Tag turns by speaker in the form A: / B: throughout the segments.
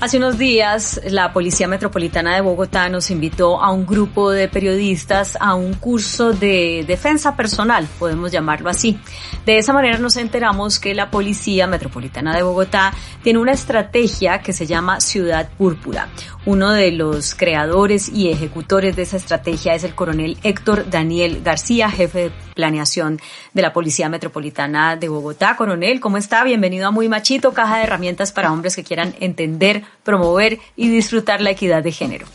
A: Hace unos días la Policía Metropolitana de Bogotá nos invitó a un grupo de periodistas a un curso de defensa personal, podemos llamarlo así. De esa manera nos enteramos que la Policía Metropolitana de Bogotá tiene una estrategia que se llama Ciudad Púrpura. Uno de los creadores y ejecutores de esa estrategia es el coronel Héctor Daniel García, jefe de planeación de la Policía Metropolitana de Bogotá. Coronel, ¿cómo está? Bienvenido a Muy Machito, caja de herramientas para hombres que quieran entender promover y disfrutar la equidad de género.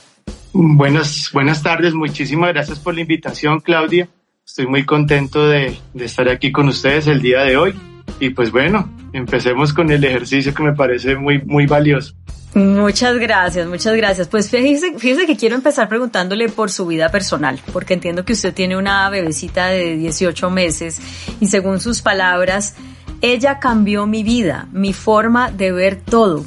B: Buenas, buenas tardes, muchísimas gracias por la invitación, Claudia. Estoy muy contento de, de estar aquí con ustedes el día de hoy. Y pues bueno, empecemos con el ejercicio que me parece muy, muy valioso.
A: Muchas gracias, muchas gracias. Pues fíjese, fíjese que quiero empezar preguntándole por su vida personal, porque entiendo que usted tiene una bebecita de 18 meses y según sus palabras, ella cambió mi vida, mi forma de ver todo.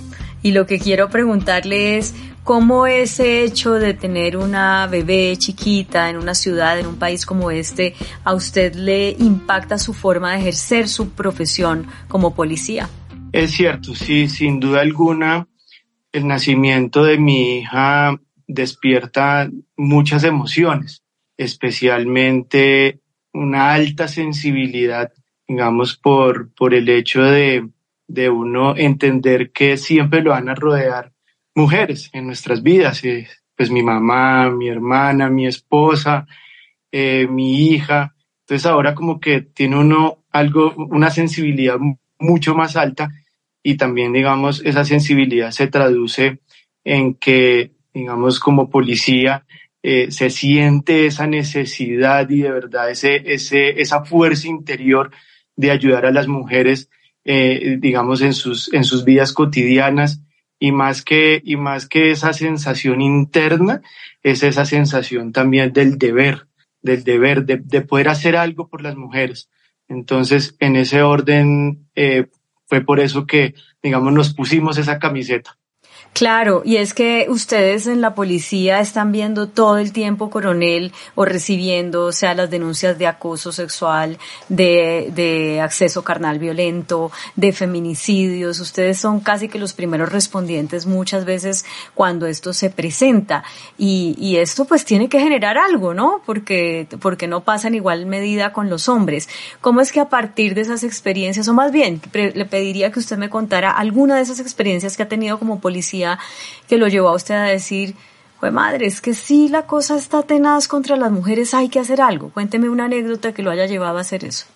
A: Y lo que quiero preguntarle es cómo ese hecho de tener una bebé chiquita en una ciudad, en un país como este, a usted le impacta su forma de ejercer su profesión como policía.
B: Es cierto, sí, sin duda alguna, el nacimiento de mi hija despierta muchas emociones, especialmente una alta sensibilidad, digamos, por, por el hecho de, de uno entender que siempre lo van a rodear mujeres en nuestras vidas, eh, pues mi mamá, mi hermana, mi esposa, eh, mi hija. Entonces ahora como que tiene uno algo, una sensibilidad mucho más alta y también, digamos, esa sensibilidad se traduce en que, digamos, como policía, eh, se siente esa necesidad y de verdad ese, ese, esa fuerza interior de ayudar a las mujeres eh, digamos, en sus, en sus vidas cotidianas y más que, y más que esa sensación interna, es esa sensación también del deber, del deber, de, de poder hacer algo por las mujeres. Entonces, en ese orden, eh, fue por eso que, digamos, nos pusimos esa camiseta.
A: Claro, y es que ustedes en la policía están viendo todo el tiempo, coronel, o recibiendo, o sea, las denuncias de acoso sexual, de, de acceso carnal violento, de feminicidios. Ustedes son casi que los primeros respondientes muchas veces cuando esto se presenta. Y, y esto pues tiene que generar algo, ¿no? Porque, porque no pasa en igual medida con los hombres. ¿Cómo es que a partir de esas experiencias, o más bien, le pediría que usted me contara alguna de esas experiencias que ha tenido como policía que lo llevó a usted a decir, pues madre, es que si la cosa está tenaz contra las mujeres, hay que hacer algo. Cuénteme una anécdota que lo haya llevado a hacer eso.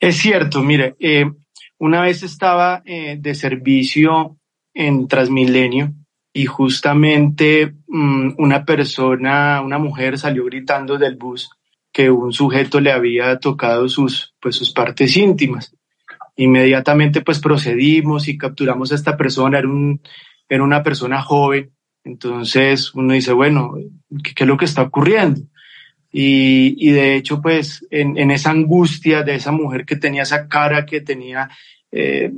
B: Es cierto, mire, eh, una vez estaba eh, de servicio en Transmilenio y justamente mm, una persona, una mujer salió gritando del bus que un sujeto le había tocado sus, pues, sus partes íntimas. Inmediatamente pues procedimos y capturamos a esta persona, era un, era una persona joven, entonces uno dice, bueno, ¿qué, es lo que está ocurriendo? Y, y de hecho, pues en, en, esa angustia de esa mujer que tenía esa cara, que tenía, eh,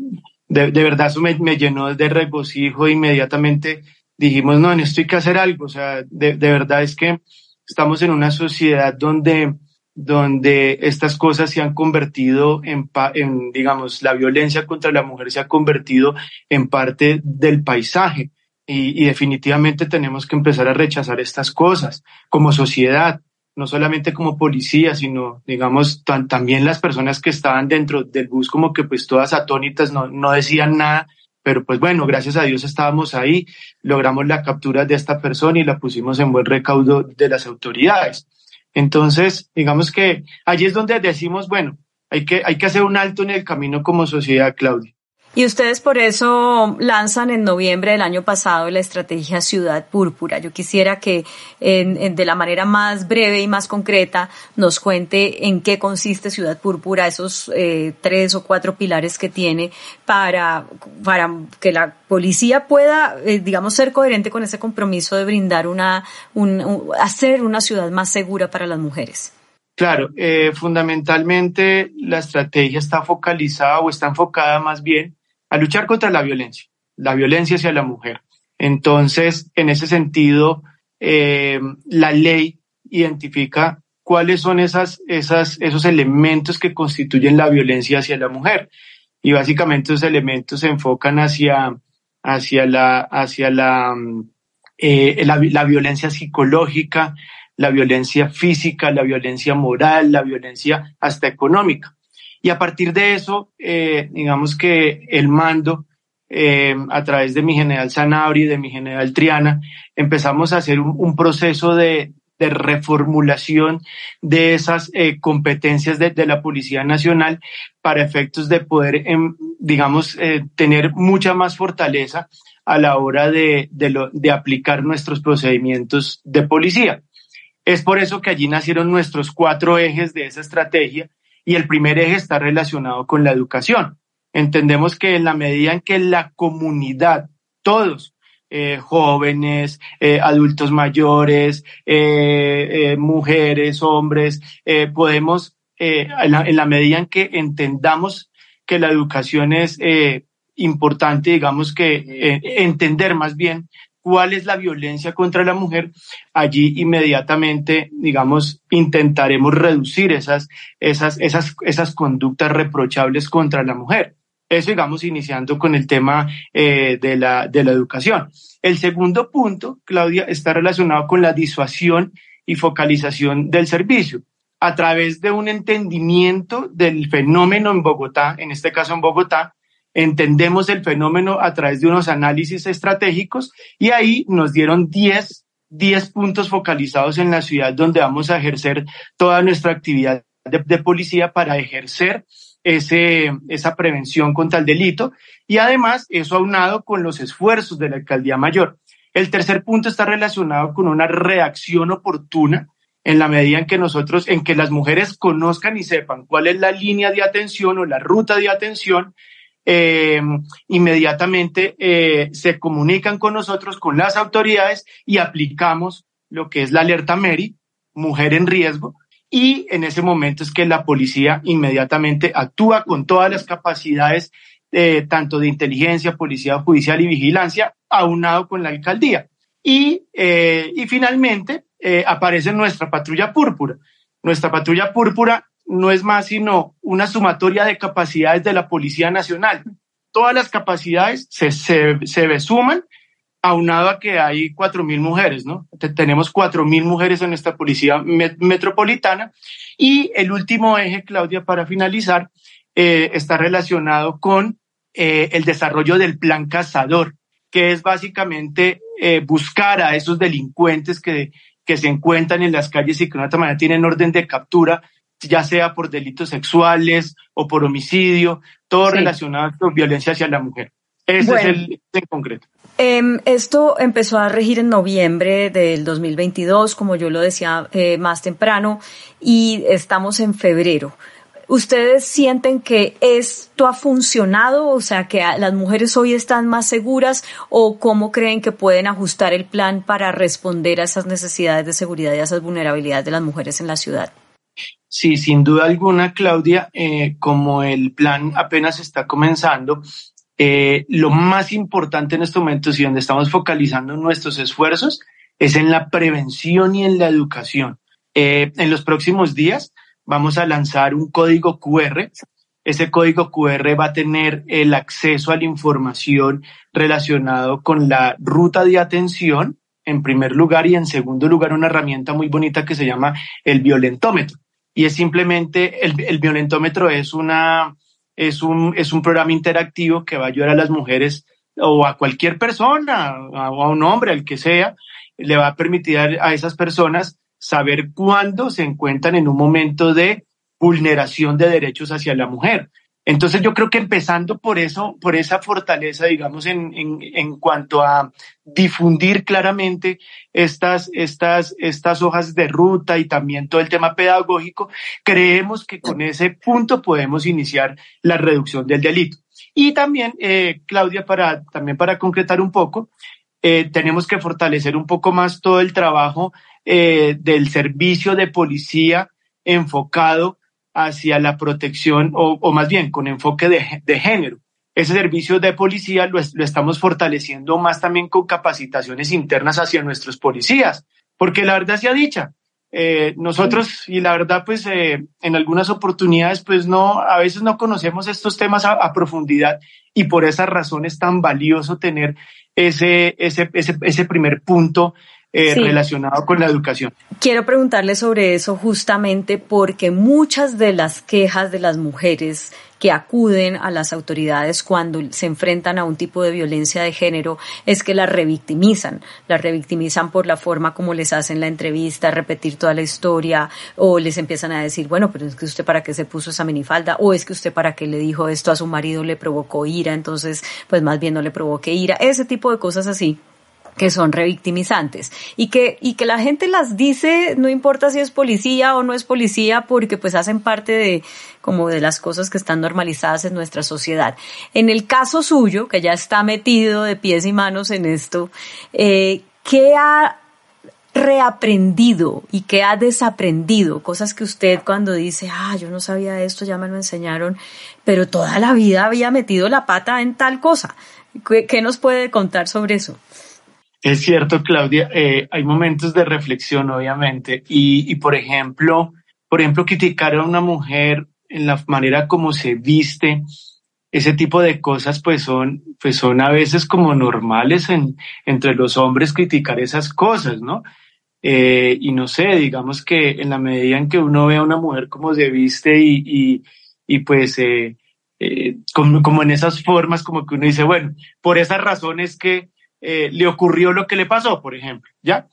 B: de, de, verdad eso me, me, llenó de regocijo, inmediatamente. Dijimos, no, en esto hay que hacer algo, o sea, de, de verdad es que estamos en una sociedad donde donde estas cosas se han convertido en, en, digamos, la violencia contra la mujer se ha convertido en parte del paisaje. Y, y definitivamente tenemos que empezar a rechazar estas cosas como sociedad, no solamente como policía, sino, digamos, también las personas que estaban dentro del bus como que pues todas atónitas no, no decían nada, pero pues bueno, gracias a Dios estábamos ahí, logramos la captura de esta persona y la pusimos en buen recaudo de las autoridades. Entonces, digamos que allí es donde decimos, bueno, hay que, hay que hacer un alto en el camino como sociedad, Claudia.
A: Y ustedes por eso lanzan en noviembre del año pasado la estrategia Ciudad Púrpura. Yo quisiera que en, de la manera más breve y más concreta nos cuente en qué consiste Ciudad Púrpura, esos eh, tres o cuatro pilares que tiene para, para que la policía pueda, eh, digamos, ser coherente con ese compromiso de brindar una, un, hacer una ciudad más segura para las mujeres.
B: Claro, eh, fundamentalmente la estrategia está focalizada o está enfocada más bien a luchar contra la violencia, la violencia hacia la mujer. Entonces, en ese sentido, eh, la ley identifica cuáles son esas, esas, esos elementos que constituyen la violencia hacia la mujer. Y básicamente esos elementos se enfocan hacia, hacia la, hacia la, mm, eh, la, la, violencia psicológica, la violencia física, la violencia moral, la violencia hasta económica. Y a partir de eso, eh, digamos que el mando, eh, a través de mi general Sanabria y de mi general Triana, empezamos a hacer un, proceso de, reformulación de esas eh, competencias de, la Policía Nacional para efectos de poder, em, digamos, tener mucha más fortaleza a la hora de aplicar nuestros procedimientos de policía. Es por eso que allí nacieron nuestros cuatro ejes de esa estrategia y el primer eje está relacionado con la educación. Entendemos que en la medida en que la comunidad, todos, eh, jóvenes, eh, adultos mayores, eh, mujeres, hombres, podemos, en la, en, la, medida en que entendamos que la educación es importante, digamos que entender más bien cuál es la violencia contra la mujer, allí inmediatamente, digamos, intentaremos reducir esas, esas, esas, esas conductas reprochables contra la mujer. Eso, digamos, iniciando con el tema eh, de, la, de la educación. El segundo punto, Claudia, está relacionado con la disuasión y focalización del servicio a través de un entendimiento del fenómeno en Bogotá, en este caso en Bogotá, entendemos el fenómeno a través de unos análisis estratégicos y ahí nos dieron 10, 10 puntos focalizados en la ciudad donde vamos a ejercer toda nuestra actividad de, policía para ejercer ese, esa prevención contra el delito y además eso aunado con los esfuerzos de la alcaldía mayor. El tercer punto está relacionado con una reacción oportuna en la medida en que nosotros, en que las mujeres conozcan y sepan cuál es la línea de atención o la ruta de atención, eh, inmediatamente eh, se comunican con nosotros, con las autoridades y aplicamos lo que es la alerta MERI, mujer en riesgo, y en ese momento es que la policía inmediatamente actúa con todas las capacidades, eh, tanto de inteligencia, policía judicial y vigilancia, aunado con la alcaldía. Y, eh, y finalmente aparece nuestra patrulla púrpura. Nuestra patrulla púrpura no es más sino una sumatoria de capacidades de la Policía Nacional. Todas las capacidades se, se, se suman aunado a que hay cuatro mil mujeres, ¿no? Tenemos cuatro mil mujeres en nuestra policía met metropolitana. Y el último eje, Claudia, para finalizar, eh, está relacionado con eh, el desarrollo del plan cazador, que es básicamente eh, buscar a esos delincuentes que, que se encuentran en las calles y que de una manera tienen orden de captura, ya sea por delitos sexuales o por homicidio, todo sí. relacionado con violencia hacia la mujer. Ese bueno. es el en concreto.
A: Eh, esto empezó a regir en noviembre del 2022, como yo lo decía eh, más temprano, y estamos en febrero. ¿Ustedes sienten que esto ha funcionado? O sea, que las mujeres hoy están más seguras o cómo creen que pueden ajustar el plan para responder a esas necesidades de seguridad y a esas vulnerabilidades de las mujeres en la ciudad?
B: Sí, sin duda alguna, Claudia, eh, como el plan apenas está comenzando, eh, lo más importante en estos momentos y donde estamos focalizando nuestros esfuerzos es en la prevención y en la educación. Eh, en los próximos días vamos a lanzar un código QR. Ese código QR va a tener el acceso a la información relacionado con la ruta de atención, en primer lugar, y en segundo lugar, una herramienta muy bonita que se llama el violentómetro. Y es simplemente, el, el violentómetro es una, es un, es un programa interactivo que va a ayudar a las mujeres o a cualquier persona, o a un hombre, al que sea, le va a permitir a esas personas saber cuándo se encuentran en un momento de vulneración de derechos hacia la mujer. Entonces yo creo que empezando por eso, por esa fortaleza, digamos, en, en, en cuanto a difundir claramente estas, estas, estas hojas de ruta y también todo el tema pedagógico, creemos que con ese punto podemos iniciar la reducción del delito. Y también, eh, Claudia, para, también para concretar un poco, eh, tenemos que fortalecer un poco más todo el trabajo eh, del servicio de policía enfocado hacia la protección o, o más bien con enfoque de, de, género. Ese servicio de policía lo, lo, estamos fortaleciendo más también con capacitaciones internas hacia nuestros policías, porque la verdad sea dicha, eh, nosotros, y la verdad, pues eh, en algunas oportunidades, pues no, a veces no conocemos estos temas a, profundidad y por esa razón es tan valioso tener ese, ese, ese, ese primer punto eh, relacionado con la educación.
A: Quiero preguntarle sobre eso justamente porque muchas de las quejas de las mujeres que acuden a las autoridades cuando se enfrentan a un tipo de violencia de género es que las revictimizan, las revictimizan por la forma como les hacen la entrevista, repetir toda la historia o les empiezan a decir, bueno, pero es que usted para qué se puso esa minifalda o es que usted para qué le dijo esto a su marido le provocó ira, entonces pues más bien no le provoque ira, ese tipo de cosas así que son revictimizantes y que, y que la gente las dice, no importa si es policía o no es policía, porque pues hacen parte de, como de las cosas que están normalizadas en nuestra sociedad. En el caso suyo, que ya está metido de pies y manos en esto, eh, ¿qué ha reaprendido y qué ha desaprendido? Cosas que usted cuando dice, ah, yo no sabía esto, ya me lo enseñaron, pero toda la vida había metido la pata en tal cosa. qué nos puede contar sobre eso?
B: Es cierto, Claudia, eh, hay momentos de reflexión, obviamente, y, y, por ejemplo, por ejemplo, criticar a una mujer en la manera como se viste, ese tipo de cosas, pues son, pues son a veces como normales en, entre los hombres criticar esas cosas, ¿no? Eh, y no sé, digamos que en la medida en que uno ve a una mujer como se viste y, y, y pues eh, eh como, como en esas formas, como que uno dice, bueno, por esas razones que eh, le ocurrió lo que le pasó, por ejemplo, ¿ya?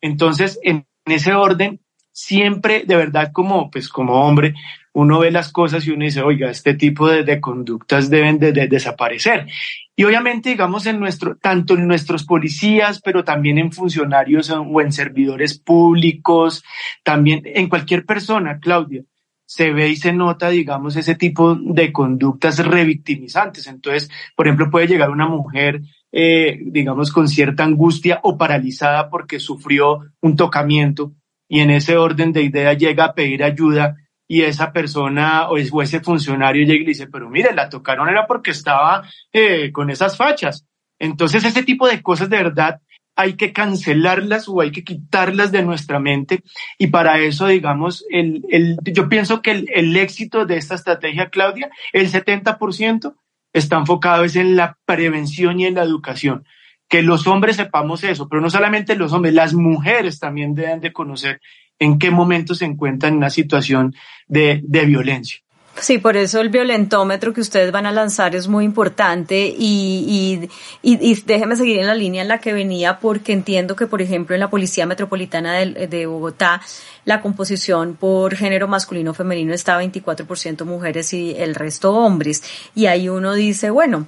B: Entonces, en, ese orden, siempre, de verdad, como, pues, como hombre, uno ve las cosas y uno dice, oiga, este tipo de, conductas deben de, desaparecer. Y obviamente, digamos, en nuestro, tanto en nuestros policías, pero también en funcionarios o en servidores públicos, también en cualquier persona, Claudia, se ve y se nota, digamos, ese tipo de conductas revictimizantes. Entonces, por ejemplo, puede llegar una mujer eh, digamos, con cierta angustia o paralizada porque sufrió un tocamiento y en ese orden de idea llega a pedir ayuda y esa persona o ese funcionario llega y dice, pero mire, la tocaron era porque estaba eh, con esas fachas. Entonces ese tipo de cosas de verdad hay que cancelarlas o hay que quitarlas de nuestra mente y para eso, digamos, el, el, yo pienso que el, el éxito de esta estrategia, Claudia, el 70% está enfocado es en la prevención y en la educación. Que los hombres sepamos eso, pero no solamente los hombres, las mujeres también deben de conocer en qué momento se encuentran en una situación de, de violencia.
A: Sí, por eso el violentómetro que ustedes van a lanzar es muy importante y, y, y, déjeme seguir en la línea en la que venía porque entiendo que, por ejemplo, en la Policía Metropolitana de, de Bogotá, la composición por género masculino femenino está 24% mujeres y el resto hombres. Y ahí uno dice, bueno,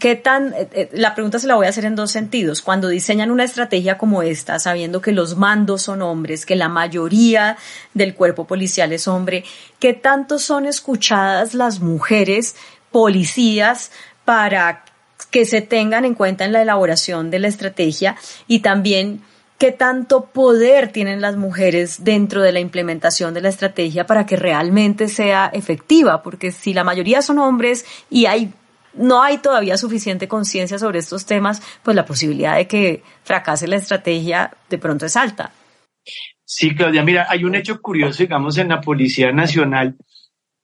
A: ¿Qué tan, eh, eh, la pregunta se la voy a hacer en dos sentidos. Cuando diseñan una estrategia como esta, sabiendo que los mandos son hombres, que la mayoría del cuerpo policial es hombre, ¿qué tanto son escuchadas las mujeres policías para que se tengan en cuenta en la elaboración de la estrategia y también qué tanto poder tienen las mujeres dentro de la implementación de la estrategia para que realmente sea efectiva? Porque si la mayoría son hombres y hay no hay todavía suficiente conciencia sobre estos temas, pues la posibilidad de que fracase la estrategia de pronto es alta.
B: Sí, Claudia, mira, hay un hecho curioso, digamos, en la Policía Nacional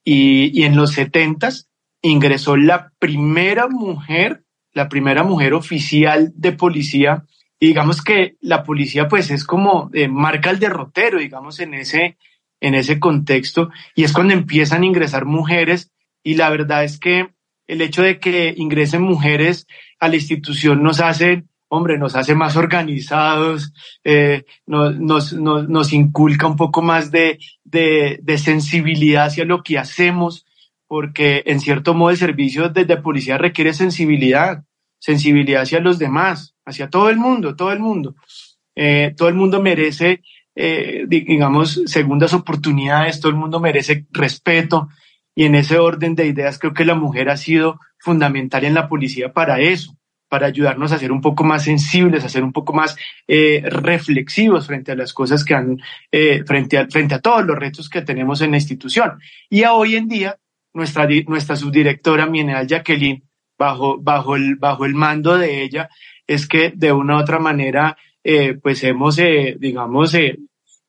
B: y, y en los setentas ingresó la primera mujer, la primera mujer oficial de policía, y digamos que la policía pues es como eh, marca el derrotero, digamos, en ese, en ese contexto, y es cuando empiezan a ingresar mujeres, y la verdad es que el hecho de que ingresen mujeres a la institución nos hace, hombre, nos hace más organizados, eh, nos, nos, nos, inculca un poco más de, de, de, sensibilidad hacia lo que hacemos, porque en cierto modo el servicio de, policía requiere sensibilidad, sensibilidad hacia los demás, hacia todo el mundo, todo el mundo. Eh, todo el mundo merece, eh, digamos, segundas oportunidades, todo el mundo merece respeto, y en ese orden de ideas creo que la mujer ha sido fundamental en la policía para eso, para ayudarnos a ser un poco más sensibles, a ser un poco más eh, reflexivos frente a las cosas que han, frente, a, frente a todos los retos que tenemos en la institución. Y a hoy en día, nuestra, nuestra subdirectora, mi general Jacqueline, bajo, bajo, el, bajo el mando de ella, es que de una u otra manera, eh, pues hemos, eh, digamos, eh,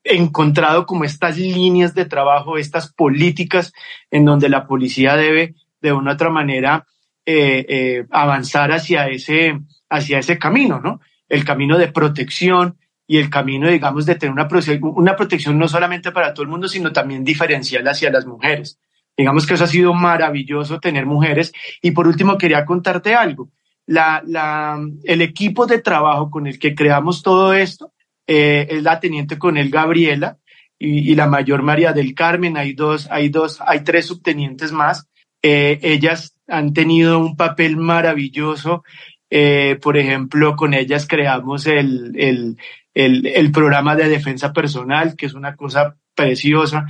B: encontrado como estas líneas de trabajo, estas políticas en donde la policía debe de una u otra manera avanzar hacia ese, hacia ese camino, ¿no? El camino de protección y el camino, digamos, de tener una, una protección no solamente para todo el mundo, sino también diferencial hacia las mujeres. Digamos que eso ha sido maravilloso tener mujeres. Y por último, quería contarte algo. La, la, el equipo de trabajo con el que creamos todo esto eh, es la teniente coronel Gabriela y, la mayor María del Carmen. Hay dos, hay dos, hay tres subtenientes más. Eh, ellas han tenido un papel maravilloso. Eh, por ejemplo, con ellas creamos el, el, el, el, programa de defensa personal, que es una cosa preciosa.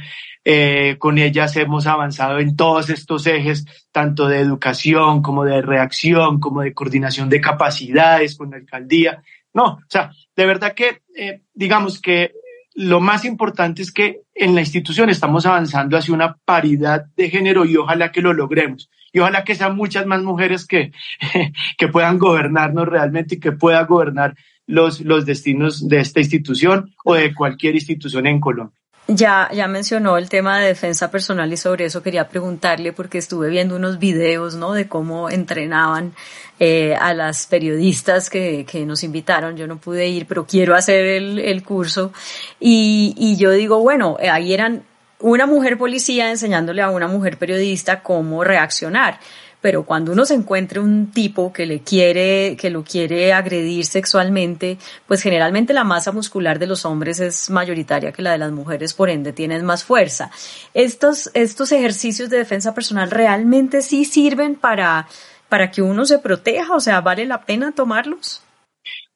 B: Eh, con ellas hemos avanzado en todos estos ejes, tanto de educación como de reacción, como de coordinación de capacidades con la alcaldía. No, o sea, de verdad que, eh, digamos que lo más importante es que en la institución estamos avanzando hacia una paridad de género y ojalá que lo logremos. Y ojalá que sean muchas más mujeres que, que puedan gobernarnos realmente y que puedan gobernar los, los destinos de esta institución o de cualquier institución en Colombia.
A: Ya, ya mencionó el tema de defensa personal y sobre eso quería preguntarle porque estuve viendo unos videos, ¿no? De cómo entrenaban eh, a las periodistas que, que nos invitaron. Yo no pude ir, pero quiero hacer el, el curso. Y, y yo digo, bueno, ahí eran una mujer policía enseñándole a una mujer periodista cómo reaccionar pero cuando uno se encuentra un tipo que le quiere, que lo quiere agredir sexualmente, pues generalmente la masa muscular de los hombres es mayoritaria que la de las mujeres, por ende tienen más fuerza. Estos, estos ejercicios de defensa personal realmente sí sirven para, para que uno se proteja, o sea, ¿vale la pena tomarlos?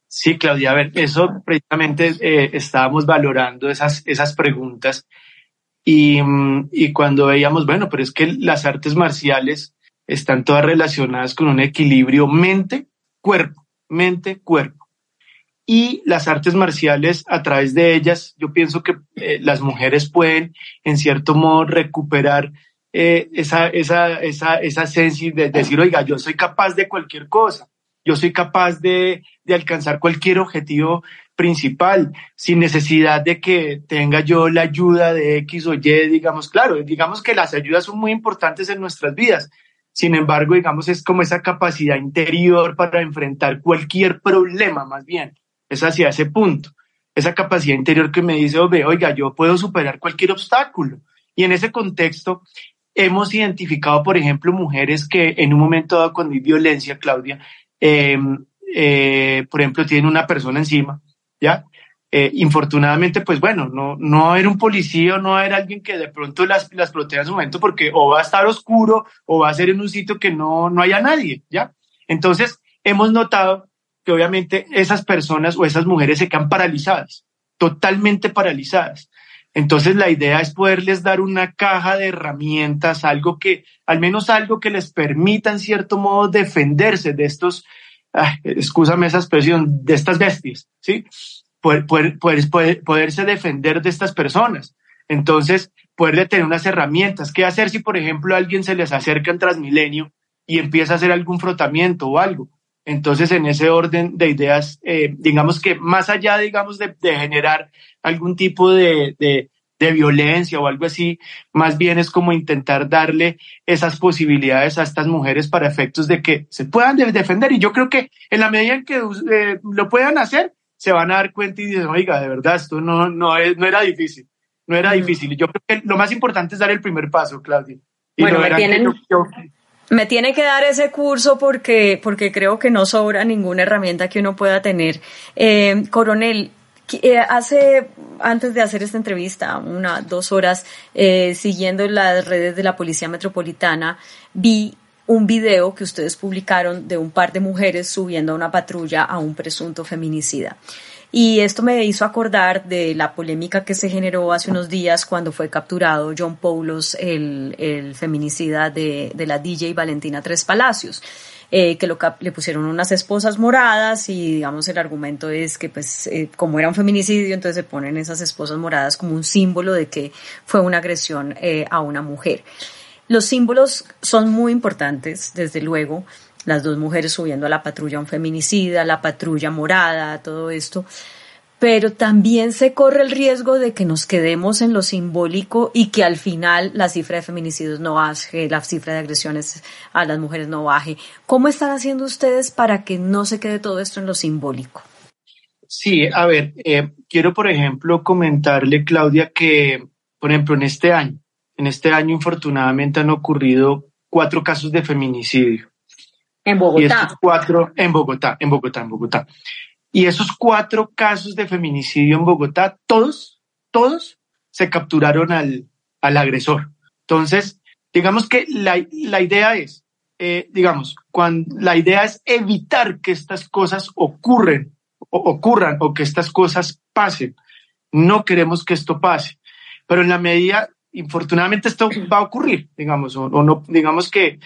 B: Sí, Claudia, a ver, eso precisamente eh, estábamos valorando esas, esas preguntas y, mm, y cuando veíamos, bueno, pero es que las artes marciales están todas relacionadas con un equilibrio mente-cuerpo, mente-cuerpo. Y las artes marciales, a través de ellas, yo pienso que eh, las mujeres pueden, en cierto modo, recuperar eh, esa, esa, esa, esa de decir, oiga, yo soy capaz de cualquier cosa, yo soy capaz de, de alcanzar cualquier objetivo principal, sin necesidad de que tenga yo la ayuda de X o Y, digamos, claro, digamos que las ayudas son muy importantes en nuestras vidas, sin embargo, digamos, es como esa capacidad interior para enfrentar cualquier problema, más bien. Es hacia ese punto. Esa capacidad interior que me dice, oiga, yo puedo superar cualquier obstáculo. Y en ese contexto, hemos identificado, por ejemplo, mujeres que en un momento dado cuando hay violencia, Claudia, em, eh, por ejemplo, tienen una persona encima, ¿ya? Eh, infortunadamente, pues bueno, no, no era un policía, no era alguien que de pronto las, las proteja en su momento porque o va a estar oscuro o va a ser en un sitio que no, no haya nadie, ¿ya? Entonces, hemos notado que obviamente esas personas o esas mujeres se quedan paralizadas, totalmente paralizadas. Entonces, la idea es poderles dar una caja de herramientas, algo que, al menos algo que les permita en cierto modo defenderse de estos, ah, excúsame esa expresión, de estas bestias, ¿sí? Poder, poder, poderse defender de estas personas. Entonces, poderle tener unas herramientas. ¿Qué hacer si, por ejemplo, alguien se les acerca en Transmilenio y empieza a hacer algún frotamiento o algo? Entonces, en ese orden de ideas, eh, digamos que más allá, digamos, de, de generar algún tipo de, de, de, violencia o algo así, más bien es como intentar darle esas posibilidades a estas mujeres para efectos de que se puedan defender. Y yo creo que en la medida en que eh, lo puedan hacer, se van a dar cuenta y dicen, oiga, de verdad, esto no, no, es, no era difícil, no era difícil. Yo creo que lo más importante es dar el primer paso, Claudia.
A: Y bueno, me, tienen, me tiene que dar ese curso porque, porque creo que no sobra ninguna herramienta que uno pueda tener. Eh, coronel, eh, hace, antes de hacer esta entrevista, una, dos horas, eh, siguiendo las redes de la Policía Metropolitana, vi un video que ustedes publicaron de un par de mujeres subiendo a una patrulla a un presunto feminicida. Y esto me hizo acordar de la polémica que se generó hace unos días cuando fue capturado John Paulos, el, el feminicida de, de, la DJ Valentina Tres Palacios. Eh, que lo, le pusieron unas esposas moradas y digamos el argumento es que pues eh, como era un feminicidio entonces se ponen esas esposas moradas como un símbolo de que fue una agresión eh, a una mujer. Los símbolos son muy importantes, desde luego, las dos mujeres subiendo a la patrulla un feminicida, la patrulla morada, todo esto. pero también se corre el riesgo de que nos quedemos en lo simbólico y que al final la cifra de feminicidios no baje, la cifra de agresiones a las mujeres no baje. ¿Cómo están haciendo ustedes para que no se quede todo esto en lo simbólico?
B: Sí, a ver, eh, quiero por ejemplo comentarle, Claudia, que por ejemplo en este año, en este año infortunadamente han ocurrido cuatro casos de feminicidio.
A: En Bogotá.
B: Y estos cuatro, en Bogotá, en Bogotá, en Bogotá. Y esos cuatro casos de feminicidio en Bogotá, todos, todos se capturaron al, al agresor. Entonces, digamos que la, la idea es, eh, digamos, cuando, la idea es evitar que estas cosas ocurren, o, ocurran o que estas cosas pasen. No queremos que esto pase, pero en la medida, infortunadamente esto va a ocurrir, digamos, o, no, digamos que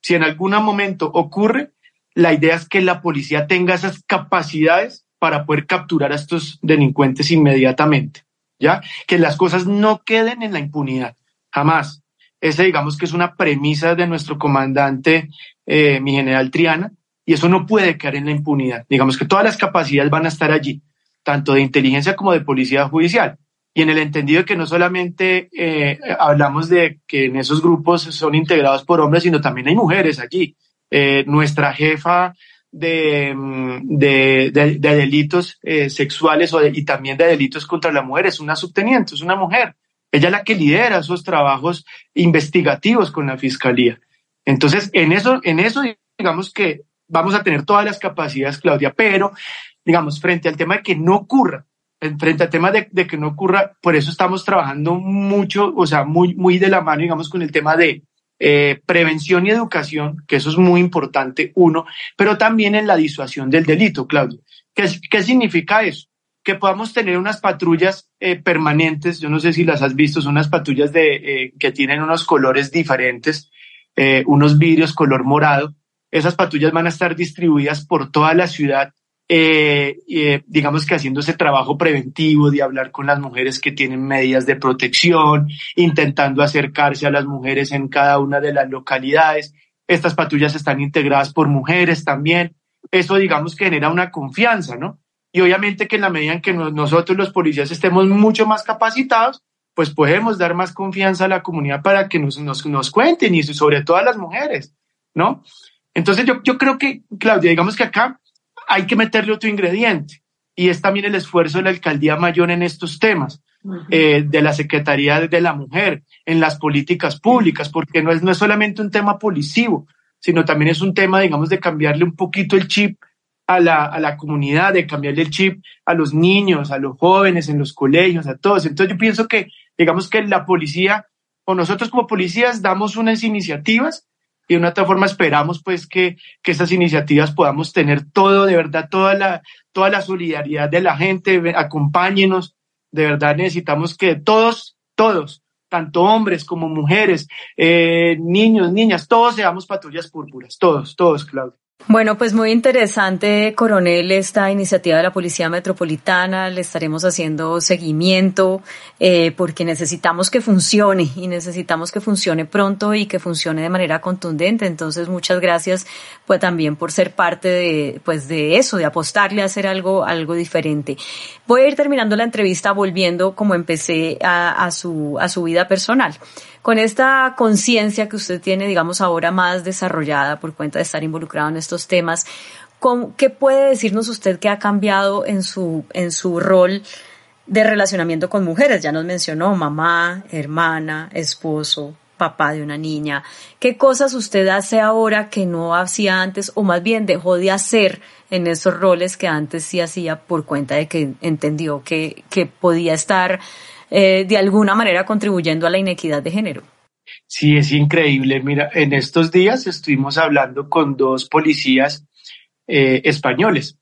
B: si en algún momento ocurre, la idea es que la policía tenga esas capacidades para poder capturar a estos delincuentes inmediatamente, ¿ya? Que las cosas no queden en la impunidad, jamás. Ese digamos que es una premisa de nuestro comandante, eh, mi general Triana, y eso no puede quedar en la impunidad. Digamos que todas las capacidades van a estar allí, tanto de inteligencia como de policía judicial. Y en el entendido de que no solamente eh, hablamos de que en esos grupos son integrados por hombres, sino también hay mujeres allí. Eh, nuestra jefa de, de, de, de delitos eh, sexuales y también de delitos contra la mujer es una subteniente, es una mujer. Ella es la que lidera esos trabajos investigativos con la fiscalía. Entonces, en eso, en eso, digamos que vamos a tener todas las capacidades, Claudia, pero, digamos, frente al tema de que no ocurra, frente al tema de, que no ocurra, por eso estamos trabajando mucho, o sea, muy, muy de la mano, digamos, con el tema de eh, prevención y educación, que eso es muy importante, uno, pero también en la disuasión del delito, Claudio. ¿Qué, significa eso? Que podamos tener unas patrullas eh, permanentes, yo no sé si las has visto, son unas patrullas de, eh, que tienen unos colores diferentes, unos vidrios color morado. Esas patrullas van a estar distribuidas por toda la ciudad eh, eh, digamos que haciendo ese trabajo preventivo de hablar con las mujeres que tienen medidas de protección, intentando acercarse a las mujeres en cada una de las localidades. Estas patrullas están integradas por mujeres también. Eso, digamos, que genera una confianza, ¿no? Y obviamente que en la medida en que nosotros los policías estemos mucho más capacitados, pues podemos dar más confianza a la comunidad para que nos, nos, nos cuenten y sobre todo a las mujeres, ¿no? Entonces yo, yo creo que, Claudia, digamos que acá hay que meterle otro ingrediente y es también el esfuerzo de la alcaldía mayor en estos temas, uh -huh. eh, de la Secretaría de la Mujer, en las políticas públicas, porque no es, no es solamente un tema policivo, sino también es un tema, digamos, de cambiarle un poquito el chip a la, a la comunidad, de cambiarle el chip a los niños, a los jóvenes, en los colegios, a todos. Entonces yo pienso que, digamos que la policía, o nosotros como policías, damos unas iniciativas y de una otra forma esperamos pues que, que estas iniciativas podamos tener todo, de verdad, toda la, toda la solidaridad de la gente, acompáñenos, de verdad necesitamos que todos, todos, tanto hombres como mujeres, eh, niños, niñas, todos seamos patrullas púrpuras, todos, todos, Claudia.
A: Bueno, pues muy interesante, coronel, esta iniciativa de la Policía Metropolitana. Le estaremos haciendo seguimiento eh, porque necesitamos que funcione y necesitamos que funcione pronto y que funcione de manera contundente. Entonces, muchas gracias pues también por ser parte de pues de eso, de apostarle a hacer algo algo diferente. Voy a ir terminando la entrevista volviendo como empecé a, a su a su vida personal con esta conciencia que usted tiene, digamos, ahora más desarrollada por cuenta de estar involucrado en estos temas, ¿qué puede decirnos usted que ha cambiado en su, en su rol de relacionamiento con mujeres? Ya nos mencionó mamá, hermana, esposo, papá de una niña. ¿Qué cosas usted hace ahora que no hacía antes o más bien dejó de hacer en esos roles que antes sí hacía por cuenta de que entendió que, que podía estar eh, de alguna manera contribuyendo a la inequidad de género.
B: Sí, es increíble. Mira, en estos días estuvimos hablando con dos policías eh, españoles.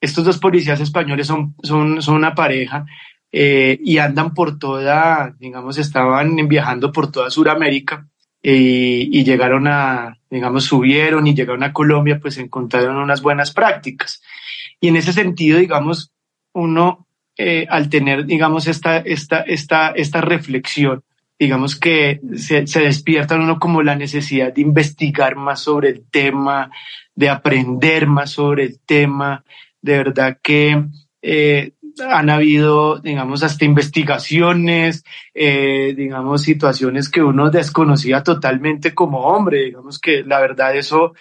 B: Estos dos policías españoles son, son, son una pareja eh, y andan por toda, digamos, estaban viajando por toda Sudamérica y, y llegaron a, digamos, subieron y llegaron a Colombia, pues encontraron unas buenas prácticas. Y en ese sentido, digamos, uno eh, al tener, digamos, esta, esta, esta, esta reflexión, digamos que se, despierta uno como la necesidad de investigar más sobre el tema, de aprender más sobre el tema, de verdad que, eh, han habido, digamos, hasta investigaciones, eh, digamos, situaciones que uno desconocía totalmente como hombre, digamos que la verdad eso,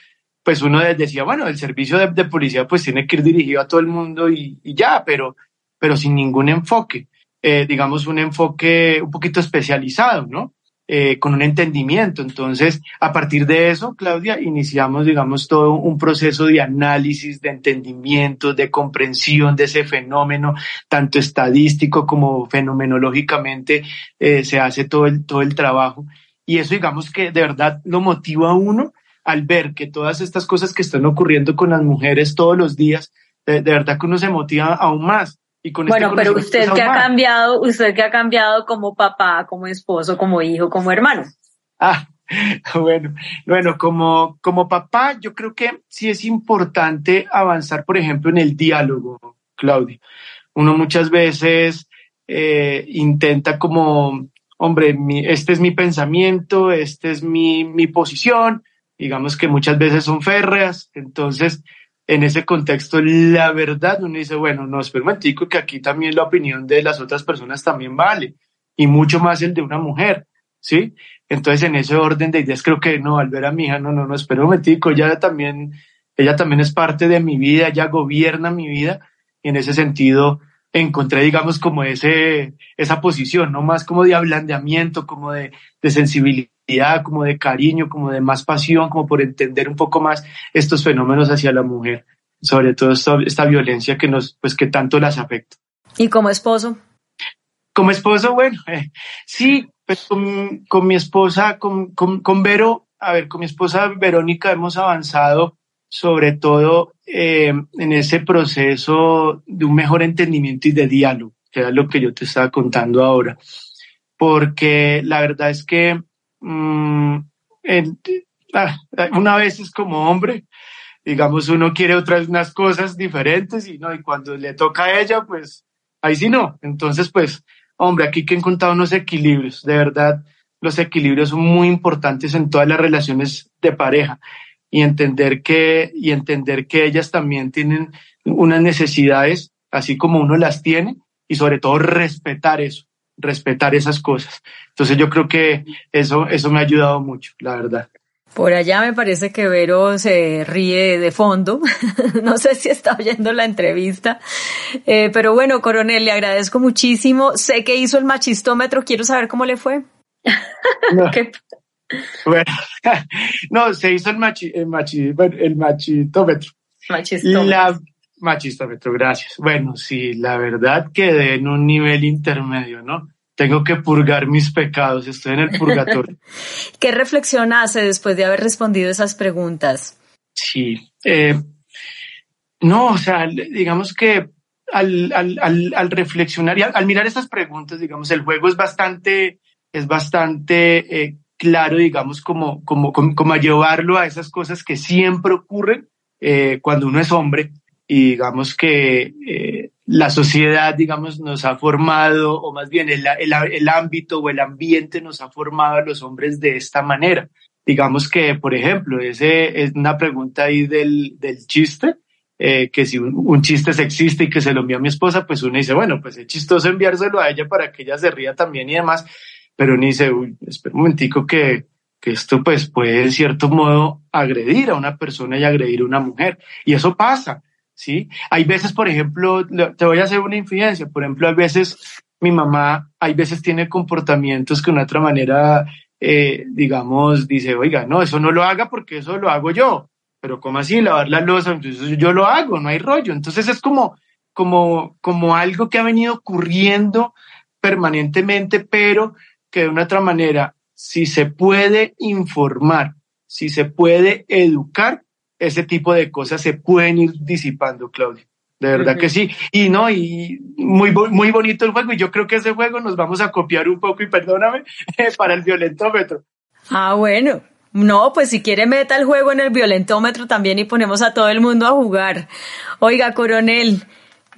B: pues uno decía, bueno, el servicio de, policía pues tiene que ir dirigido a todo el mundo y, ya, pero, pero sin ningún enfoque, eh, digamos, un enfoque un poquito especializado, ¿no? Eh, con un entendimiento. Entonces, a partir de eso, Claudia, iniciamos, digamos, todo un proceso de análisis, de entendimiento, de comprensión de ese fenómeno, tanto estadístico como fenomenológicamente, eh, se hace todo el, todo el trabajo. Y eso, digamos, que de verdad lo motiva a uno al ver que todas estas cosas que están ocurriendo con las mujeres todos los días, de verdad que uno se motiva aún más
A: este bueno, pero usted que ha cambiado, usted que ha cambiado como papá, como esposo, como hijo, como hermano.
B: Ah, bueno, bueno, como, como papá, yo creo que sí es importante avanzar, por ejemplo, en el diálogo, Claudia. Uno muchas veces eh, intenta como, hombre, este es mi pensamiento, este es mi, mi posición, digamos que muchas veces son férreas, entonces en ese contexto, la verdad, uno dice, bueno, no, espera un que aquí también la opinión de las otras personas también vale, y mucho más el de una mujer, ¿sí? Entonces, en ese orden de ideas, creo que no, al ver a mi hija, no, no, no, espera un momentico, ella también, ella también es parte de mi vida, ella gobierna mi vida, y en ese sentido, encontré, digamos, como ese, esa posición, no más como de ablandamiento, como de, de sensibilidad como de cariño, como de más pasión, como por entender un poco más estos fenómenos hacia la mujer, sobre todo esta, violencia que nos, pues que tanto las afecta.
A: ¿Y como esposo?
B: Como esposo, bueno, eh, sí, pues con, con, mi esposa, con, con, con, Vero, a ver, con mi esposa Verónica hemos avanzado sobre todo eh, en ese proceso de un mejor entendimiento y de diálogo, que era lo que yo te estaba contando ahora. Porque la verdad es que Mm, ah, una vez es como hombre, digamos, uno quiere otras unas cosas diferentes y no, y cuando le toca a ella, pues ahí sí no. Entonces, pues, hombre, aquí que he encontrado unos equilibrios, de verdad, los equilibrios son muy importantes en todas las relaciones de pareja y entender que, y entender que ellas también tienen unas necesidades, así como uno las tiene, y sobre todo respetar eso respetar esas cosas. Entonces yo creo que eso, eso me ha ayudado mucho, la verdad.
A: Por allá me parece que Vero se ríe de fondo. no sé si está oyendo la entrevista. Eh, pero bueno, coronel, le agradezco muchísimo. Sé que hizo el machistómetro. Quiero saber cómo le fue.
B: No. Bueno, no, se hizo el, machi, el, machi, el machistómetro. Machistómetro. Machistómetro, gracias. Bueno, sí, la verdad quedé en un nivel intermedio, ¿no? Tengo que purgar mis pecados, estoy en el purgatorio.
A: ¿Qué reflexión hace después de haber respondido esas preguntas?
B: Sí, eh, no, o sea, digamos que al, al, al, reflexionar y al, mirar esas preguntas, digamos, el juego es bastante, es bastante eh, claro, digamos, como, como, como, a llevarlo a esas cosas que siempre ocurren eh, cuando uno es hombre y digamos que eh, la sociedad, digamos, nos ha formado, o más bien el, el, el, ámbito o el ambiente nos ha formado a los hombres de esta manera. Digamos que, por ejemplo, ese es una pregunta ahí del, del chiste, eh, que si un, chiste sexista y que se lo envía a mi esposa, pues uno dice, bueno, pues es chistoso enviárselo a ella para que ella se ría también y demás, pero uno dice, uy, espera un momentico que, que esto pues puede en cierto modo agredir a una persona y agredir a una mujer. Y eso pasa. ¿Sí? Hay veces, por ejemplo, te voy a hacer una infidencia, por ejemplo, a veces mi mamá, hay veces tiene comportamientos que de una otra manera, eh, digamos, dice, oiga, no, eso no lo haga porque eso lo hago yo, pero ¿cómo así? Lavar la losa, entonces yo lo hago, no hay rollo. Entonces es como, como, como algo que ha venido ocurriendo permanentemente, pero que de una otra manera, si se puede informar, si se puede educar, ese tipo de cosas se pueden ir disipando, Claudia. De verdad que sí. Y no, y muy, muy bonito el juego. Y yo creo que ese juego nos vamos a copiar un poco, y perdóname, para el violentómetro.
A: Ah, bueno. No, pues si quiere meta el juego en el violentómetro también y ponemos a todo el mundo a jugar. Oiga, coronel,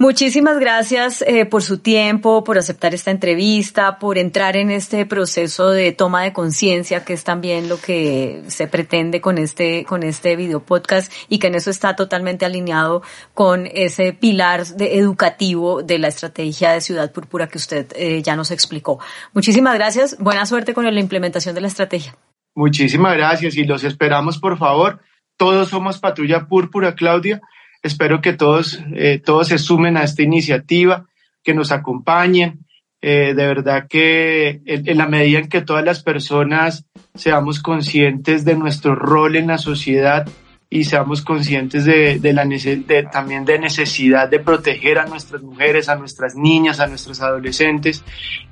A: Muchísimas gracias eh, por su tiempo, por aceptar esta entrevista, por entrar en este proceso de toma de conciencia, que es también lo que se pretende con este, con este video podcast y que en eso está totalmente alineado con ese pilar de educativo de la estrategia de Ciudad Púrpura que usted eh, ya nos explicó. Muchísimas gracias. Buena suerte con la implementación de la estrategia.
B: Muchísimas gracias y los esperamos, por favor. Todos somos Patrulla Púrpura, Claudia Espero que todos, eh, todos se sumen a esta iniciativa, que nos acompañen. Eh, de verdad que en, la medida en que todas las personas seamos conscientes de nuestro rol en la sociedad y seamos conscientes de, de la de, también de necesidad de proteger a nuestras mujeres, a nuestras niñas, a nuestros adolescentes,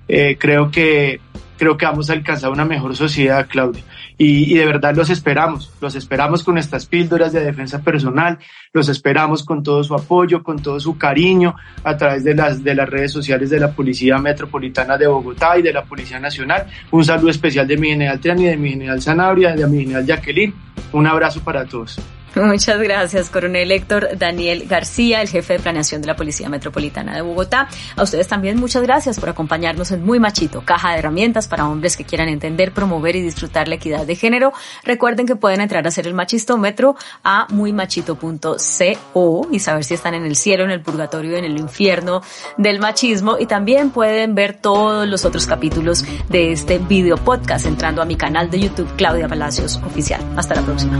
B: eh, creo que creo que vamos a alcanzar una mejor sociedad, Claudia. Y, de verdad los esperamos, los esperamos con estas píldoras de defensa personal, los esperamos con todo su apoyo, con todo su cariño a través de las, de las redes sociales de la Policía Metropolitana de Bogotá y de la Policía Nacional. Un saludo especial de mi general Triani, de mi general Sanabria, de mi general Jacqueline. Un abrazo para todos.
A: Muchas gracias, coronel Héctor Daniel García, el jefe de planeación de la Policía Metropolitana de Bogotá. A ustedes también muchas gracias por acompañarnos en Muy Machito, caja de herramientas para hombres que quieran entender, promover y disfrutar la equidad de género. Recuerden que pueden entrar a hacer el machistómetro a muymachito.co y saber si están en el cielo, en el purgatorio, en el infierno del machismo. Y también pueden ver todos los otros capítulos de este video podcast entrando a mi canal de YouTube Claudia Palacios Oficial. Hasta la próxima.